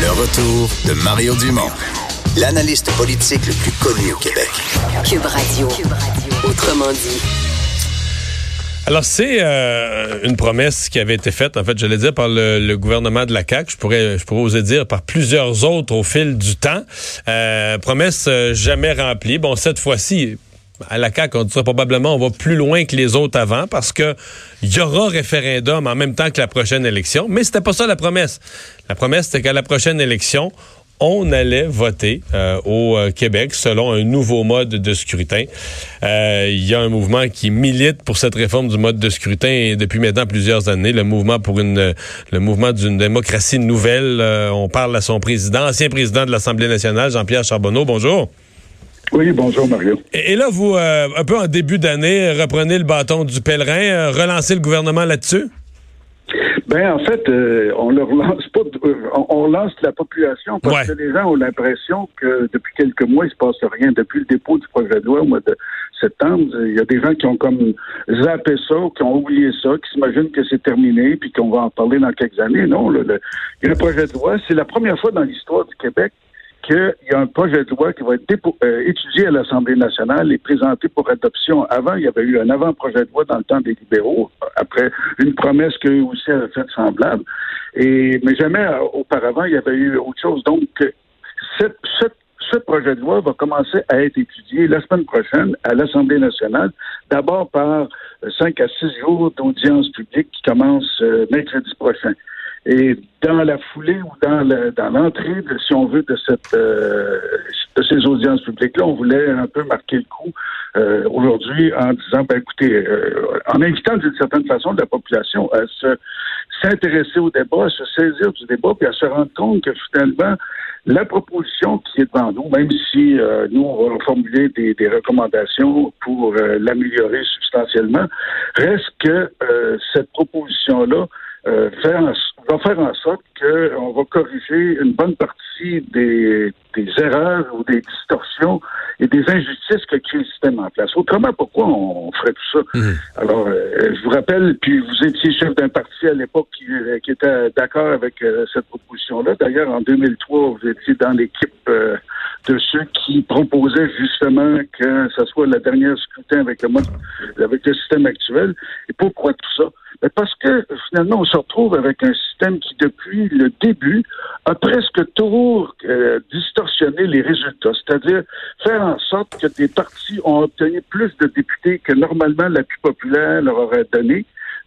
Le retour de Mario Dumont, l'analyste politique le plus connu au Québec. Cube Radio. Autrement dit. Alors, c'est euh, une promesse qui avait été faite, en fait, je l'ai dire, par le, le, gouvernement de la CAQ. Je pourrais, je pourrais oser dire par plusieurs autres au fil du temps. Euh, promesse euh, jamais remplie. Bon, cette fois-ci, à la CAQ, on dit probablement on va plus loin que les autres avant parce que il y aura référendum en même temps que la prochaine élection. Mais c'était pas ça la promesse. La promesse, c'était qu'à la prochaine élection, on allait voter euh, au euh, Québec selon un nouveau mode de scrutin. Euh, il y a un mouvement qui milite pour cette réforme du mode de scrutin depuis maintenant plusieurs années. Le mouvement pour une, le mouvement d'une démocratie nouvelle. on parle à son président, ancien président de l'Assemblée nationale, Jean-Pierre Charbonneau. Bonjour. Oui, bonjour Mario. Et, et là, vous, un peu en début d'année, reprenez le bâton du pèlerin, relancez le gouvernement là-dessus? Ben en fait, euh, on le relance pas, euh, on, on, relance la population parce ouais. que les gens ont l'impression que depuis quelques mois il se passe rien. Depuis le dépôt du projet de loi au mois de septembre, il y a des gens qui ont comme zappé ça, qui ont oublié ça, qui s'imaginent que c'est terminé, puis qu'on va en parler dans quelques années. Non, le, le, le projet de loi, c'est la première fois dans l'histoire du Québec qu'il y a un projet de loi qui va être euh, étudié à l'Assemblée nationale et présenté pour adoption. Avant, il y avait eu un avant-projet de loi dans le temps des libéraux, après une promesse qu'eux aussi avaient fait semblable. Et, mais jamais euh, auparavant, il y avait eu autre chose. Donc, cette ce projet de loi va commencer à être étudié la semaine prochaine à l'Assemblée nationale, d'abord par cinq à six jours d'audience publique qui commence euh, mercredi prochain. Et dans la foulée ou dans, le, dans l'entrée, de, si on veut, de cette euh, de ces audiences publiques-là, on voulait un peu marquer le coup euh, aujourd'hui en disant, ben écoutez, euh, en invitant d'une certaine façon la population à se s'intéresser au débat, à se saisir du débat, puis à se rendre compte que finalement, la proposition qui est devant nous, même si euh, nous, on va formuler des, des recommandations pour euh, l'améliorer substantiellement, reste que euh, cette proposition-là euh, faire va faire en sorte qu'on va corriger une bonne partie des, des, erreurs ou des distorsions et des injustices que crée le système en place. Autrement, pourquoi on ferait tout ça? Mmh. Alors, euh, je vous rappelle, puis vous étiez chef d'un parti à l'époque qui, euh, qui, était d'accord avec euh, cette proposition-là. D'ailleurs, en 2003, vous étiez dans l'équipe euh, de ceux qui proposaient justement que ce soit la dernière scrutin avec le mode, avec le système actuel. Et pourquoi tout ça? Parce que finalement, on se retrouve avec un système qui, depuis le début, a presque toujours euh, distorsionné les résultats. C'est-à-dire faire en sorte que des partis ont obtenu plus de députés que normalement la plus populaire leur aurait donné.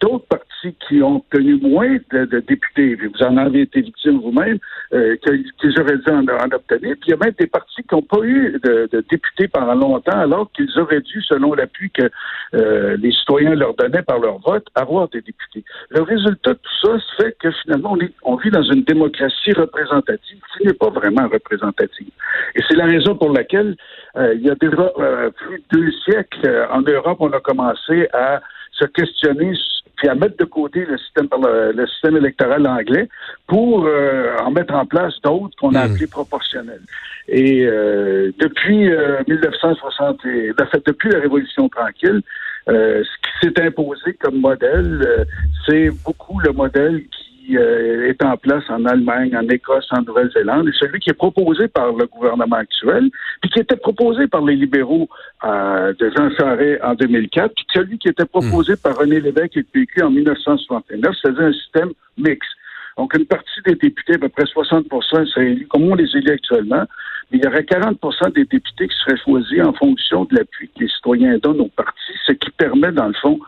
D'autres partis qui ont obtenu moins de, députés, vous en avez été victime vous-même, euh, qu'ils auraient dû en, en, obtenir. Puis il y a même des partis qui n'ont pas eu de, députés pendant longtemps, alors qu'ils auraient dû, selon l'appui que euh, les citoyens leur donnaient par leur vote, avoir des députés. Le résultat de tout ça fait que finalement, on vit dans une démocratie représentative qui n'est pas vraiment représentative. Et c'est la raison pour laquelle euh, il y a déjà plus de deux siècles, en Europe, on a commencé à se questionner puis à mettre de côté le système, le, système électoral anglais pour euh, en mettre en place d'autres qu'on a mmh. appelés proportionnels. Et euh, depuis euh, 1960, et, en fait, depuis la Révolution tranquille, euh, ce qui s'est imposé comme modèle, euh, c'est beaucoup le modèle qui euh, est en place en Allemagne, en Écosse, en Nouvelle-Zélande, et celui qui est proposé par le gouvernement actuel, puis qui était proposé par les libéraux euh, de Jean Charest en 2004, puis celui qui était proposé mmh. par René Lévesque et le PQ en 1969, c'est un système mixte. Donc, une partie des députés, à peu près 60 seraient élus, comme on les élit actuellement, mais il y aurait 40 des députés qui seraient choisis en fonction de l'appui que les citoyens donnent aux partis, ce qui permet, dans le fond,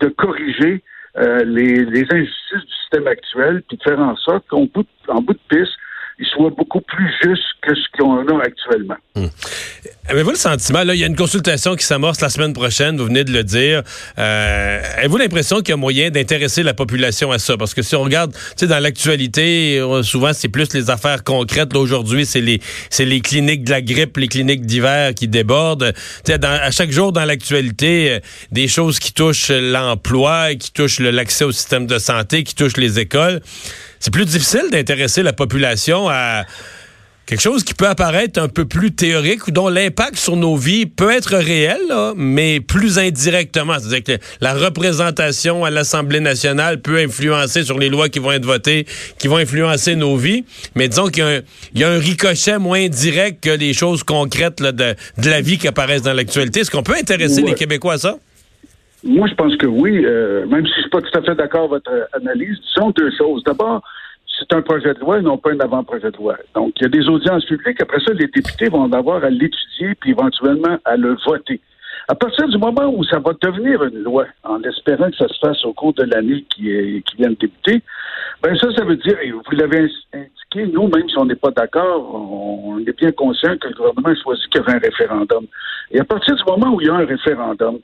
de corriger euh, les, les, injustices du système actuel, puis de faire en sorte qu'en bout, en bout de piste, il soit beaucoup plus juste que ce qu'on a actuellement. Hmm. Avez-vous le sentiment, là, il y a une consultation qui s'amorce la semaine prochaine, vous venez de le dire. Euh, avez-vous l'impression qu'il y a moyen d'intéresser la population à ça? Parce que si on regarde, tu sais, dans l'actualité, euh, souvent, c'est plus les affaires concrètes. Aujourd'hui, c'est les, les cliniques de la grippe, les cliniques d'hiver qui débordent. Tu sais, à chaque jour dans l'actualité, euh, des choses qui touchent l'emploi, qui touchent l'accès au système de santé, qui touchent les écoles. C'est plus difficile d'intéresser la population à quelque chose qui peut apparaître un peu plus théorique ou dont l'impact sur nos vies peut être réel, mais plus indirectement. C'est-à-dire que la représentation à l'Assemblée nationale peut influencer sur les lois qui vont être votées, qui vont influencer nos vies. Mais disons qu'il y, a un ricochet moins direct que les choses concrètes de, la vie qui apparaissent dans l'actualité. Est-ce qu'on peut intéresser les Québécois à ça? Moi, je pense que oui, euh, même si je suis pas tout à fait d'accord avec votre analyse. Disons deux choses. D'abord, c'est un projet de loi et non pas un avant-projet de loi. Donc, il y a des audiences publiques. Après ça, les députés vont avoir à l'étudier puis éventuellement à le voter. À partir du moment où ça va devenir une loi, en espérant que ça se fasse au cours de l'année qui, qui vient de débuter, ben ça, ça veut dire, et vous l'avez indiqué, nous, même si on n'est pas d'accord, on est bien conscient que le gouvernement a choisi qu'il y avait un référendum. Et à partir du moment où il y a un référendum euh,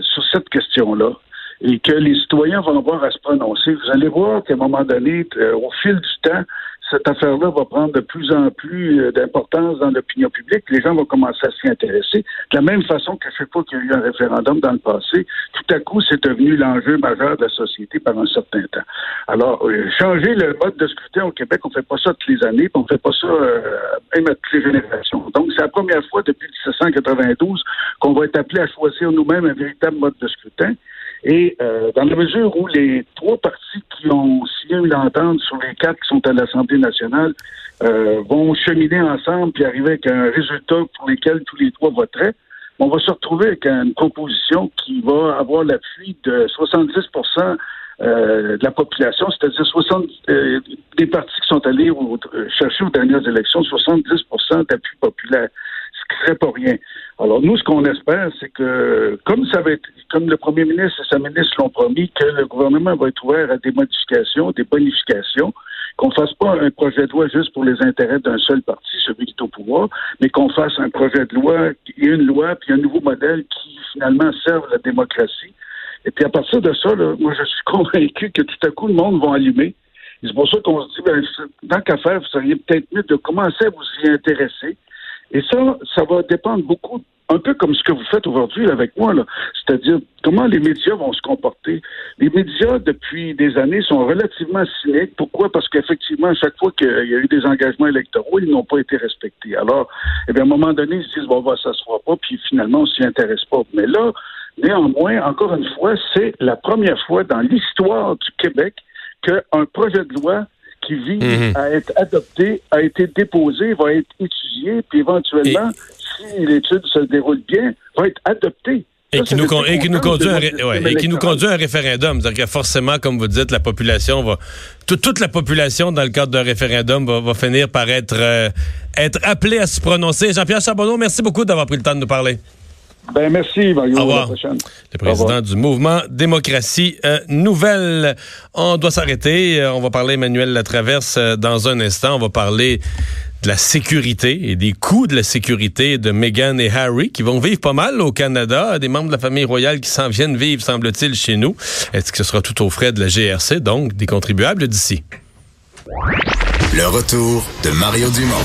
sur cette question-là, et que les citoyens vont avoir à se prononcer. Vous allez voir qu'à un moment donné, euh, au fil du temps, cette affaire-là va prendre de plus en plus euh, d'importance dans l'opinion publique. Les gens vont commencer à s'y intéresser. De la même façon qu'à chaque fois qu'il y a eu un référendum dans le passé, tout à coup, c'est devenu l'enjeu majeur de la société par un certain temps. Alors, euh, changer le mode de scrutin au Québec, on fait pas ça toutes les années, on fait pas ça même à toutes les générations. Donc, c'est la première fois depuis 1792 qu'on va être appelé à choisir nous-mêmes un véritable mode de scrutin. Et euh, dans la mesure où les trois partis qui ont signé une entente sur les quatre qui sont à l'Assemblée nationale euh, vont cheminer ensemble puis arriver avec un résultat pour lequel tous les trois voteraient, on va se retrouver avec une composition qui va avoir l'appui de 70% euh, de la population, c'est-à-dire 60 des partis qui sont allés chercher aux dernières élections 70% d'appui populaire ce qui serait pas rien. Alors nous, ce qu'on espère, c'est que comme ça va être, comme le premier ministre et sa ministre l'ont promis, que le gouvernement va être ouvert à des modifications, des bonifications, qu'on fasse pas un projet de loi juste pour les intérêts d'un seul parti, celui qui est au pouvoir, mais qu'on fasse un projet de loi et une loi puis un nouveau modèle qui finalement serve la démocratie. Et puis à partir de ça, moi je suis convaincu que tout à coup le monde va allumer. C'est pour ça qu'on se dit, ben, tant qu'à faire, vous seriez peut-être mieux de commencer à vous y intéresser et ça, ça va dépendre beaucoup, un peu comme ce que vous faites aujourd'hui avec moi. C'est-à-dire comment les médias vont se comporter. Les médias, depuis des années, sont relativement cyniques. Pourquoi? Parce qu'effectivement, à chaque fois qu'il y a eu des engagements électoraux, ils n'ont pas été respectés. Alors, eh bien, à un moment donné, ils se disent, bon, ça se fera pas, puis finalement, on s'y intéresse pas. Mais là, néanmoins, encore une fois, c'est la première fois dans l'histoire du Québec qu'un projet de loi qui vise mhm. à être adopté, a été déposé, va être étudié, puis éventuellement, si l'étude se déroule bien, va être adopté. Et, qui nous, conduit à un référendum. C'est-à-dire que forcément, comme vous dites, la population va. toute la population, dans le cadre d'un référendum, va, finir par être, euh, être appelée à se prononcer. Jean-Pierre Charbonneau, merci beaucoup d'avoir pris le temps de nous parler. Ben merci, Mario. Au revoir. Le président du mouvement Démocratie euh, Nouvelle. On doit s'arrêter. Euh, on va parler Emmanuel Latraverse euh, dans un instant. On va parler de la sécurité et des coûts de la sécurité de Meghan et Harry qui vont vivre pas mal au Canada. Des membres de la famille royale qui s'en viennent vivre, semble-t-il, chez nous. Est-ce que ce sera tout aux frais de la GRC, donc des contribuables d'ici? Le retour de Mario Dumont